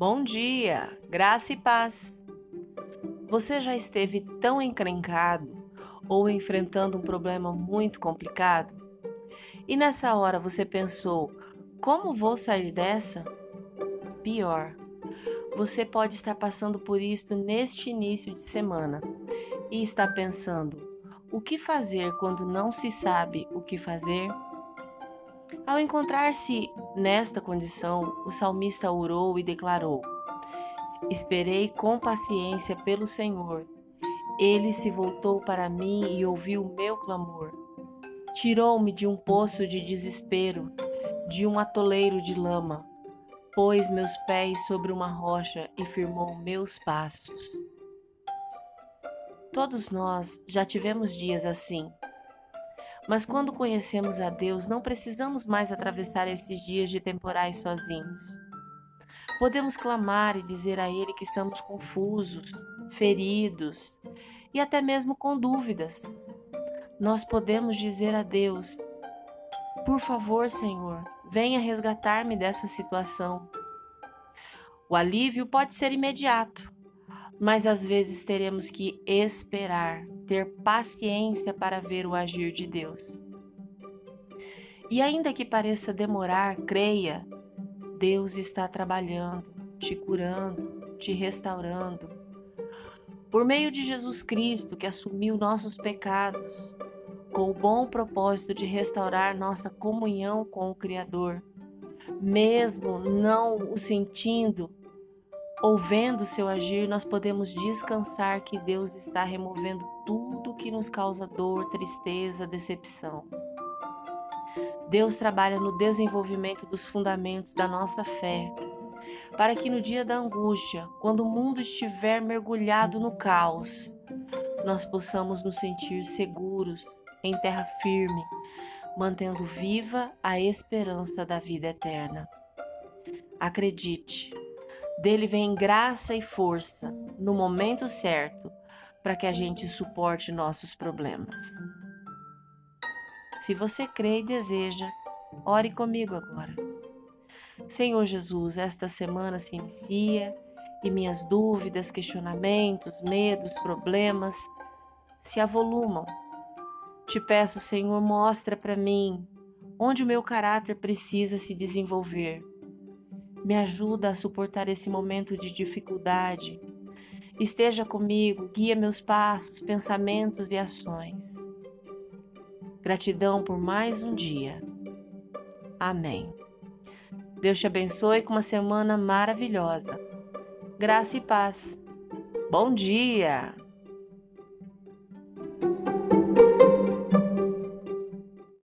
Bom dia, graça e paz. Você já esteve tão encrencado ou enfrentando um problema muito complicado? E nessa hora você pensou: como vou sair dessa? Pior, você pode estar passando por isso neste início de semana e está pensando: o que fazer quando não se sabe o que fazer? Ao encontrar-se nesta condição, o salmista orou e declarou: Esperei com paciência pelo Senhor. Ele se voltou para mim e ouviu o meu clamor. Tirou-me de um poço de desespero, de um atoleiro de lama. Pôs meus pés sobre uma rocha e firmou meus passos. Todos nós já tivemos dias assim. Mas quando conhecemos a Deus, não precisamos mais atravessar esses dias de temporais sozinhos. Podemos clamar e dizer a Ele que estamos confusos, feridos e até mesmo com dúvidas. Nós podemos dizer a Deus: Por favor, Senhor, venha resgatar-me dessa situação. O alívio pode ser imediato, mas às vezes teremos que esperar, ter paciência para ver o agir de Deus. E ainda que pareça demorar, creia, Deus está trabalhando, te curando, te restaurando. Por meio de Jesus Cristo, que assumiu nossos pecados, com o bom propósito de restaurar nossa comunhão com o Criador, mesmo não o sentindo, ou vendo seu agir, nós podemos descansar que Deus está removendo tudo que nos causa dor, tristeza, decepção. Deus trabalha no desenvolvimento dos fundamentos da nossa fé, para que no dia da angústia, quando o mundo estiver mergulhado no caos, nós possamos nos sentir seguros, em terra firme, mantendo viva a esperança da vida eterna. Acredite, dele vem graça e força no momento certo para que a gente suporte nossos problemas. Se você crê e deseja, ore comigo agora. Senhor Jesus, esta semana se inicia e minhas dúvidas, questionamentos, medos, problemas se avolumam. Te peço, Senhor, mostra para mim onde o meu caráter precisa se desenvolver me ajuda a suportar esse momento de dificuldade. Esteja comigo, guia meus passos, pensamentos e ações. Gratidão por mais um dia. Amém. Deus te abençoe com uma semana maravilhosa. Graça e paz. Bom dia!